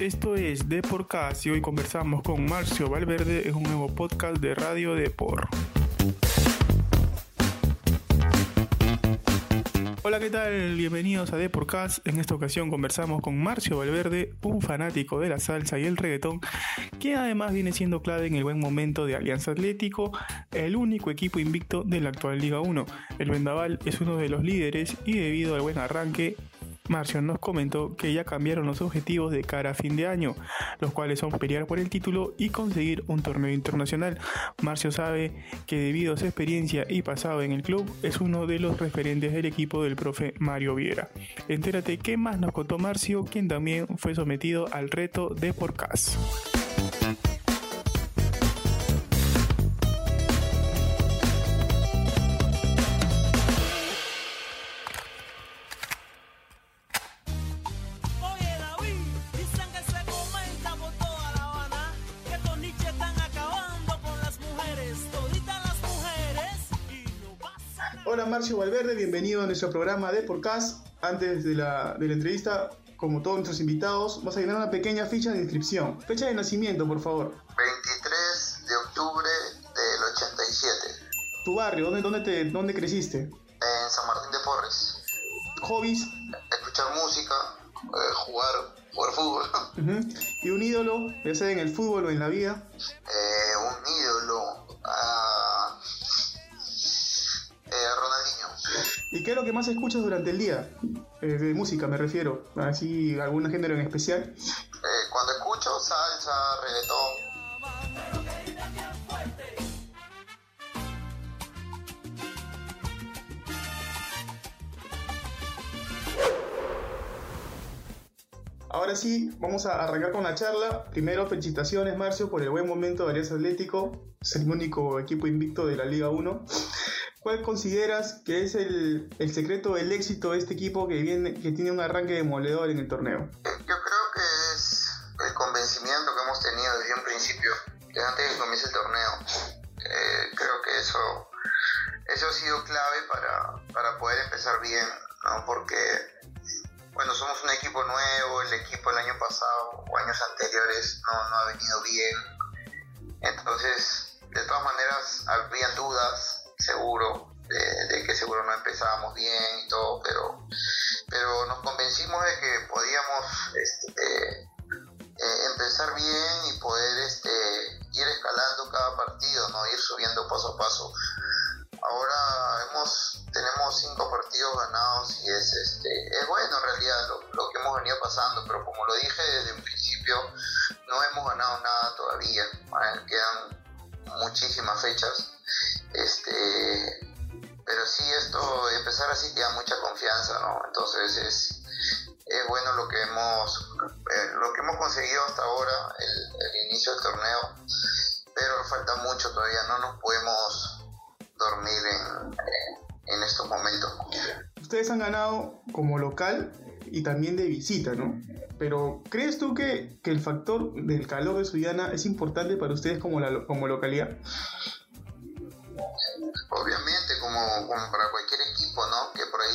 esto es Deporcast y hoy conversamos con Marcio Valverde en un nuevo podcast de Radio Depor. Hola, ¿qué tal? Bienvenidos a Deporcast. En esta ocasión conversamos con Marcio Valverde, un fanático de la salsa y el reggaetón, que además viene siendo clave en el buen momento de Alianza Atlético, el único equipo invicto de la actual Liga 1. El Vendaval es uno de los líderes y debido al buen arranque Marcio nos comentó que ya cambiaron los objetivos de cara a fin de año, los cuales son pelear por el título y conseguir un torneo internacional. Marcio sabe que debido a su experiencia y pasado en el club, es uno de los referentes del equipo del profe Mario Viera. Entérate qué más nos contó Marcio, quien también fue sometido al reto de Porcas. Hola Marcio Valverde, bienvenido a nuestro programa de Podcast. Antes de la, de la entrevista, como todos nuestros invitados, vas a llenar una pequeña ficha de inscripción. Fecha de nacimiento, por favor. 23 de octubre del 87. ¿Tu barrio? ¿Dónde, dónde, te, dónde creciste? En San Martín de Porres. ¿Hobbies? Escuchar música, eh, jugar, jugar fútbol. Uh ¿Y un ídolo, ya sea en el fútbol o en la vida? Eh, qué es lo que más escuchas durante el día? Eh, de música me refiero, así algún género en especial. Eh, cuando escucho salsa, reggaetón. Ahora sí, vamos a arrancar con la charla. Primero, felicitaciones, Marcio, por el buen momento de Alianza Atlético. Es el único equipo invicto de la Liga 1. ¿Cuál consideras que es el, el, secreto del éxito de este equipo que, viene, que tiene un arranque demoledor en el torneo? Yo creo que es el convencimiento que hemos tenido desde un principio, desde antes de que comience el torneo. Eh, creo que eso, eso ha sido clave para, para poder empezar bien, ¿no? porque bueno, somos un equipo nuevo, el equipo el año pasado o años anteriores no, no ha venido bien. Entonces, de todas maneras, pero sí esto empezar así te da mucha confianza no entonces es, es bueno lo que hemos eh, lo que hemos conseguido hasta ahora el, el, inicio del torneo pero falta mucho todavía no nos podemos dormir en, en estos momentos. Ustedes han ganado como local y también de visita no pero ¿crees tú que, que el factor del calor de Suyana es importante para ustedes como, la, como localidad? obviamente como, como, para cualquier equipo, ¿no? Que por ahí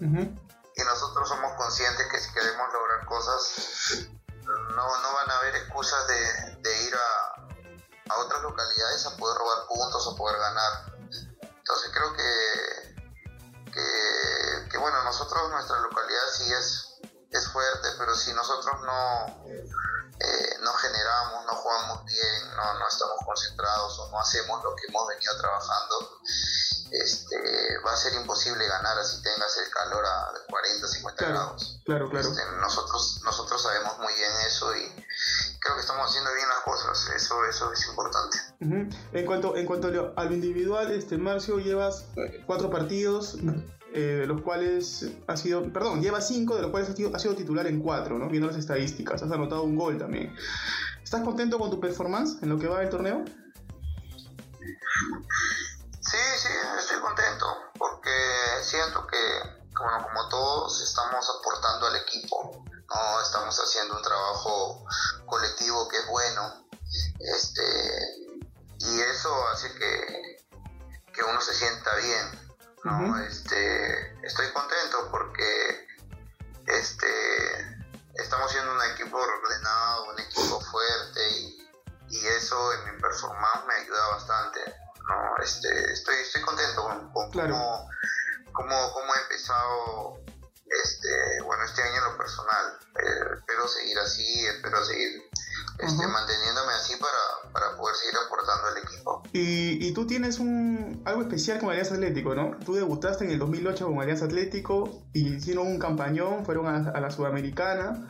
y, nosotros somos conscientes que si queremos lograr cosas, no, no van a haber excusas de, ir a, a, otras localidades a poder robar puntos o poder ganar. Entonces creo que, que, que bueno, nosotros, nuestra localidad sí es, es fuerte, pero si nosotros no eh, no generamos, no jugamos bien, no, no, estamos concentrados o no hacemos lo que hemos venido trabajando, este, va a ser imposible ganar así tengas el calor a 40, 50 claro, grados. Claro, claro. Este, nosotros, nosotros sabemos muy bien eso y creo que estamos haciendo bien las cosas, eso, eso es importante. Uh -huh. En cuanto, en cuanto a lo individual, este Marcio, llevas cuatro partidos, eh, de los cuales ha sido, perdón, lleva cinco, de los cuales ha sido, ha sido titular en cuatro, ¿no? Viendo las estadísticas, has anotado un gol también. ¿Estás contento con tu performance en lo que va del torneo? Sí, sí, siento que, bueno, como todos estamos aportando al equipo, no estamos haciendo un trabajo colectivo que es bueno, este, y eso hace que, que uno se sienta bien, ¿no? este, estoy contento porque este, estamos siendo un equipo ordenado, un equipo fuerte y, eso en mi performance me ayuda bastante. ¿no? Este, estoy, estoy contento con, cómo, cómo, he empezado este, bueno, este año en lo personal. Eh, espero seguir así, espero seguir este, manteniéndome así para, para, poder seguir aportando al equipo. Y, y, tú tienes un algo especial con Alianza Atlético, ¿no? Tú debutaste en el 2008 con Alianza Atlético y hicieron un campañón, fueron a, la Sudamericana.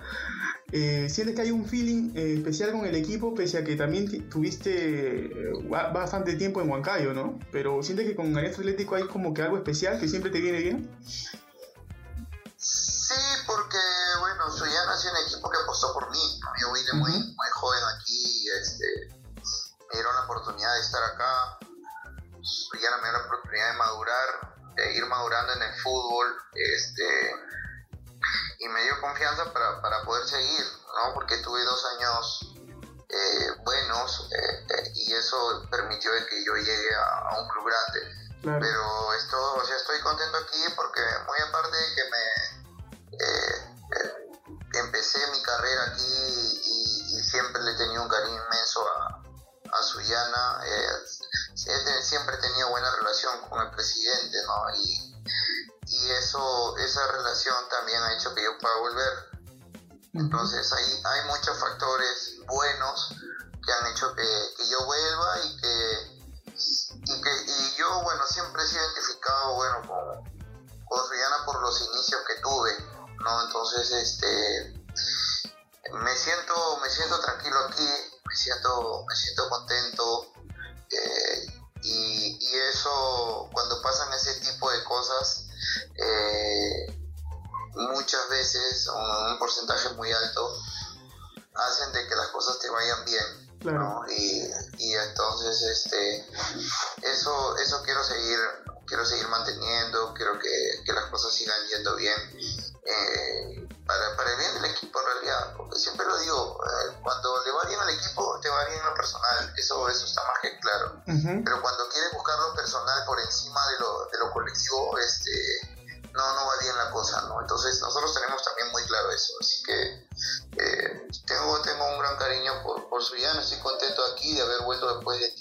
Eh, ¿Sientes que hay un feeling eh, especial con el equipo, pese a que también tuviste eh, bastante tiempo en Huancayo, ¿no? Pero ¿sientes que con Alianza Atlético hay como que algo especial que siempre te viene bien? Sí, porque, bueno, ya nació un equipo que apostó por mí. Yo vine muy, muy joven aquí, este, me dieron la oportunidad de estar acá. ya me dio la oportunidad de madurar, de ir madurando en el fútbol, este, y me dio confianza para, para poder seguir, ¿no? Porque tuve dos años eh, buenos eh, eh, y eso permitió que yo llegue a, un club grande. Pero esto, o sea, estoy contento aquí porque muy aparte de que me empecé mi carrera aquí y, siempre le he tenido un cariño inmenso a, a Suyana. Siempre he tenido buena relación con el presidente, ¿no? Y, y eso, esa relación también ha hecho que yo pueda volver. Entonces hay, hay muchos factores buenos que han hecho que, que yo vuelva y que, y que y yo, bueno, siempre he sido identificado, bueno, con, con Suyana por los inicios que tuve ¿no? Entonces, este, me siento, me siento tranquilo aquí, me siento, me siento contento eh, y, y, eso, cuando pasan ese tipo muy alto, hacen de que las cosas te vayan bien. Y, y, Entonces nosotros tenemos también muy claro eso, así que eh, tengo, tengo un gran cariño por, por Suyana, estoy contento aquí de haber vuelto después de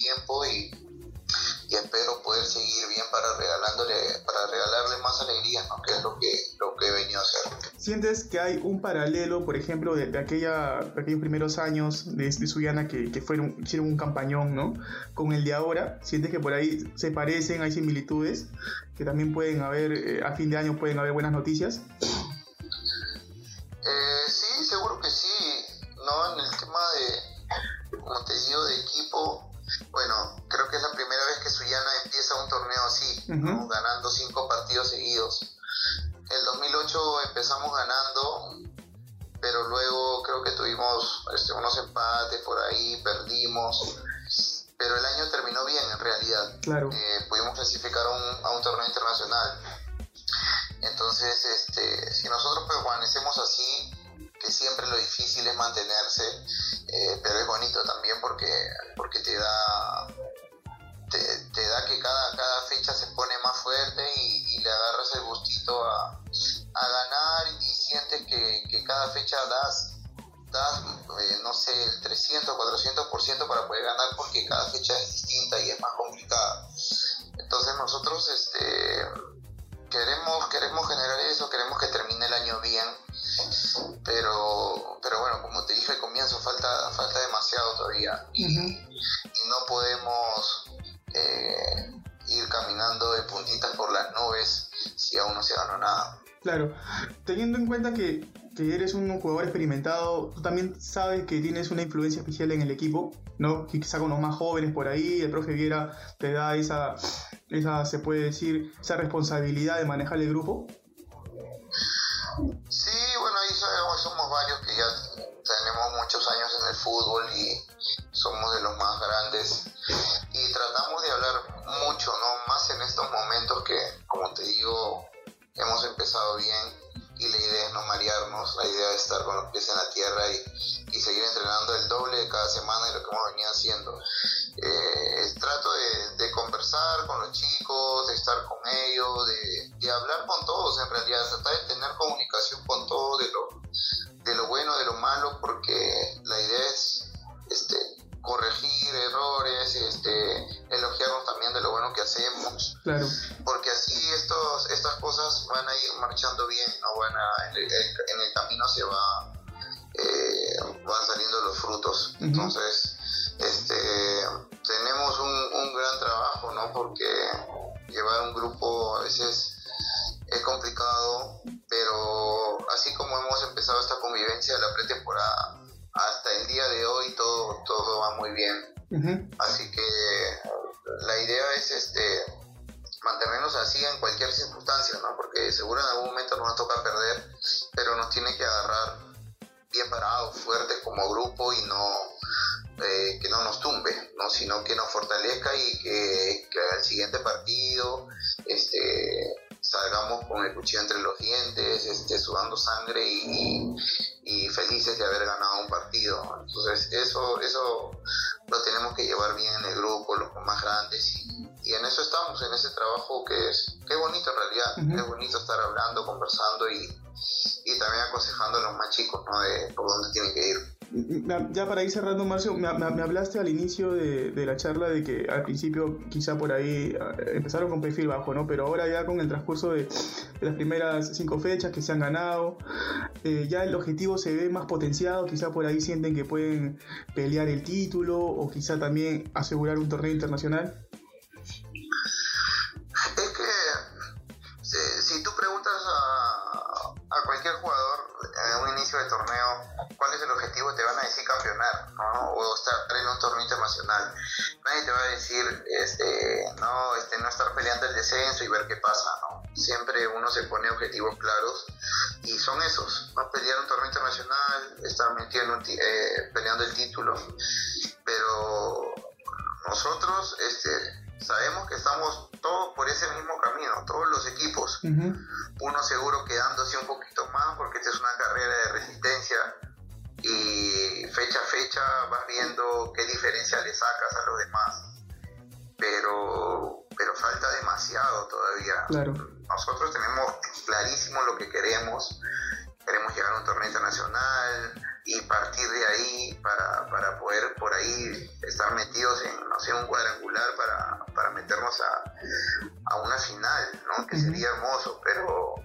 sientes que hay un paralelo por ejemplo de, aquella aquellos primeros años de, de Suyana que, que, fueron hicieron un campañón no con el de ahora sientes que por ahí se parecen hay similitudes que también pueden haber eh, a fin de año pueden haber buenas noticias eh, sí seguro que sí no en el tema de como te digo de equipo bueno, creo que es la primera vez que Suyana empieza un torneo así, ganando cinco partidos seguidos. El 2008 empezamos ganando, pero luego creo que tuvimos este, unos empates por ahí, perdimos. Pero el año terminó bien en realidad. Claro. Eh, pudimos clasificar a un, a un torneo internacional. Entonces, este, si nosotros permanecemos así, que siempre lo difícil es demasiado todavía y, no podemos eh, ir caminando de puntitas por las nubes si aún no se ganó nada. Claro, teniendo en cuenta que, que eres un jugador experimentado, tú también sabes que tienes una influencia especial en el equipo. ¿no? Quizá con los más jóvenes por ahí, el profe Viera te da esa, esa, se puede decir, esa responsabilidad de manejar el grupo. Fútbol y somos de los más grandes lo que hacemos. Claro. Porque así estos, estas cosas van a ir marchando bien, ¿no? van a, en, el, en el camino se va, eh, van saliendo los frutos. Uh -huh. Entonces, este, tenemos un, un, gran trabajo, ¿no? Porque llevar un grupo a veces es complicado, pero así como hemos empezado esta convivencia de la pretemporada, hasta el día de hoy todo, todo va muy bien. Uh -huh. Así que la idea es este mantenernos así en cualquier circunstancia, ¿no? Porque seguro en algún momento nos va a tocar perder, pero nos tiene que agarrar bien parados, fuertes como grupo y no eh, que no nos tumbe, ¿no? sino que nos fortalezca y que, que al siguiente partido este, salgamos con el cuchillo entre los dientes, este, sudando sangre y, y, felices de haber ganado un partido. Entonces eso, eso lo tenemos que llevar bien en el grupo, los más grandes y, y en eso estamos, en ese trabajo que es, que es bonito en realidad, uh -huh. es bonito estar hablando, conversando y, y también aconsejando a los más chicos ¿no? de por dónde tienen que ir. Ya para ir cerrando, Marcio, me, hablaste al inicio de, la charla de que al principio quizá por ahí empezaron con perfil bajo, ¿no? Pero ahora ya con el transcurso de, las primeras cinco fechas que se han ganado, eh, ya el objetivo se ve más potenciado, quizá por ahí sienten que pueden pelear el título o quizá también asegurar un torneo internacional. Es que si, si tú preguntas a, a cualquier jugador en un inicio de torneo cuál es el objetivo, te van a decir campeonar, ¿no? O estar en un torneo internacional. Nadie te va a decir, este, no, este, no estar peleando el descenso y ver qué pasa, ¿no? Siempre uno se pone objetivos claros y son esos, ¿no? Pelear un torneo internacional, estar metiendo, eh, peleando el título. Pero nosotros, este, sabemos que estamos todos por ese mismo camino, todos los equipos. Uh -huh. Uno seguro quedándose un poquito más porque esta es una carrera de resistencia y fecha a fecha vas viendo qué diferencia le sacas a los demás. Pero, pero falta demasiado todavía. Claro. Nosotros tenemos clarísimo lo que queremos. Queremos llegar a un torneo internacional, y partir de ahí para, para poder por ahí estar metidos en, no sé, un cuadrangular para, para meternos a, a una final, ¿no? Que sería hermoso, pero,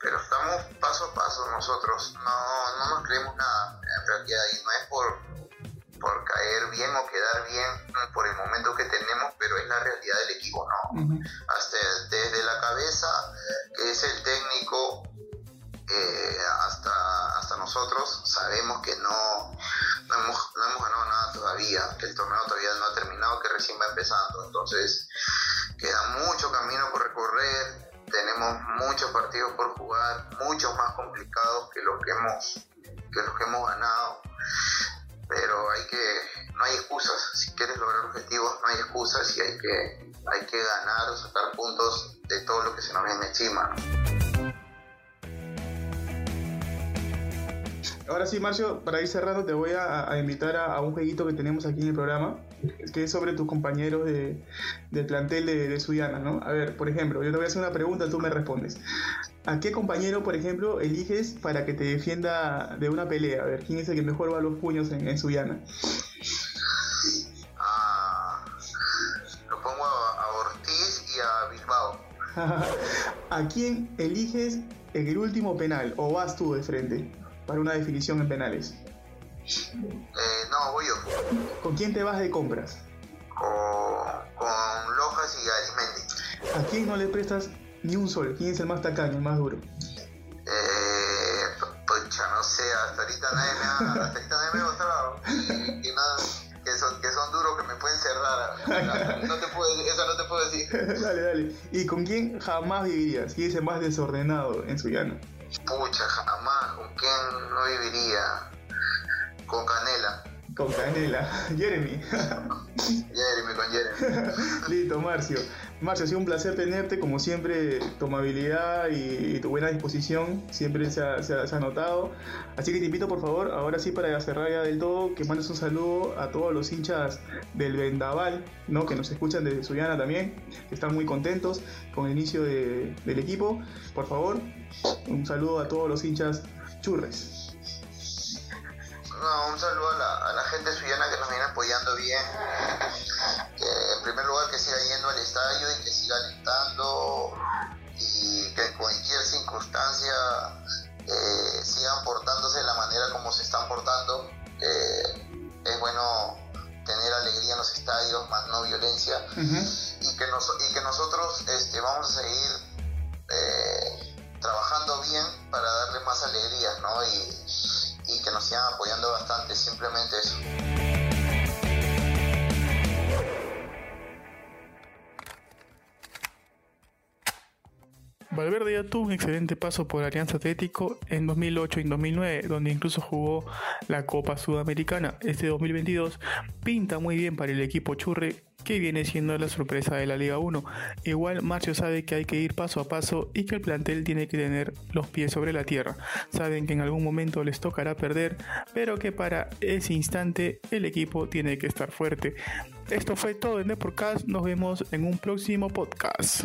pero estamos paso a paso nosotros, no, no nos creemos nada en realidad y no es por, por caer bien o quedar bien por el momento que tenemos, pero es la realidad del equipo, ¿no? Hasta sabemos que no, no, hemos, no hemos ganado nada todavía, que el torneo todavía no ha terminado, que recién va empezando. Entonces, queda mucho camino por recorrer, tenemos muchos partidos por jugar, muchos más complicados que los que hemos, que los hemos ganado. Pero hay que, no hay excusas. Si quieres lograr objetivos, no hay excusas y hay que, hay que ganar o sacar puntos de todo lo que se nos viene encima. Ahora sí, Marcio, para ir cerrando, te voy a, a invitar a, a, un jueguito que tenemos aquí en el programa, que es sobre tus compañeros de, del plantel de, de Suyana, ¿no? A ver, por ejemplo, yo te voy a hacer una pregunta, tú me respondes. ¿A qué compañero, por ejemplo, eliges para que te defienda de una pelea? A ver, ¿quién es el que mejor va a los puños en, en Suyana? Ah, lo pongo a, a Ortiz y a Bilbao. ¿A quién eliges en el último penal o vas tú de frente? Para una definición en penales? Eh, no, voy yo. ¿Con quién te vas de compras? Con, con Lojas y Arismendi. ¿A quién no le prestas ni un sol? ¿Quién es el más tacaño, el más duro? Eh, pucha, no sé, hasta ahorita nadie me ha, hasta ahorita nadie me ha mostrado. Y, y nada, que eso no te puedo, eso no te puedo decir. dale, dale. ¿Y con quién jamás vivirías? ¿Quién es el más desordenado en Suyana? Pucha, jamás. ¿Con quién no viviría? Con Canela. Con Canela. Jeremy. Jeremy, con Jeremy. Listo, Marcio. Marcio, ha sido un placer tenerte. Como siempre, tu amabilidad y, tu buena disposición siempre se ha, notado. Así que te invito, por favor, ahora sí, para cerrar ya del todo, que mandes un saludo a todos los hinchas del Vendaval, ¿no? que nos escuchan desde Suyana también, que están muy contentos con el inicio del equipo. Por favor, un saludo a todos los hinchas churres un saludo a la, gente suyana que nos viene apoyando bien. Primer lugar que siga yendo al estadio y que siga alentando y que en cualquier circunstancia eh, sigan portándose de la manera como se están portando. Eh, es bueno tener alegría en los estadios, más no violencia. y, que y que nosotros este, vamos a seguir eh, trabajando bien para darle más alegría, ¿no? Y, y que nos sigan apoyando bastante, simplemente eso. Valverde ya tuvo un excelente paso por Alianza Atlético en 2008 y en 2009, donde incluso jugó la Copa Sudamericana. Este 2022 pinta muy bien para el equipo Churre que viene siendo la sorpresa de la Liga 1. Igual Marcio sabe que hay que ir paso a paso y que el plantel tiene que tener los pies sobre la tierra. Saben que en algún momento les tocará perder, pero que para ese instante el equipo tiene que estar fuerte. Esto fue todo en Deportcast, nos vemos en un próximo podcast.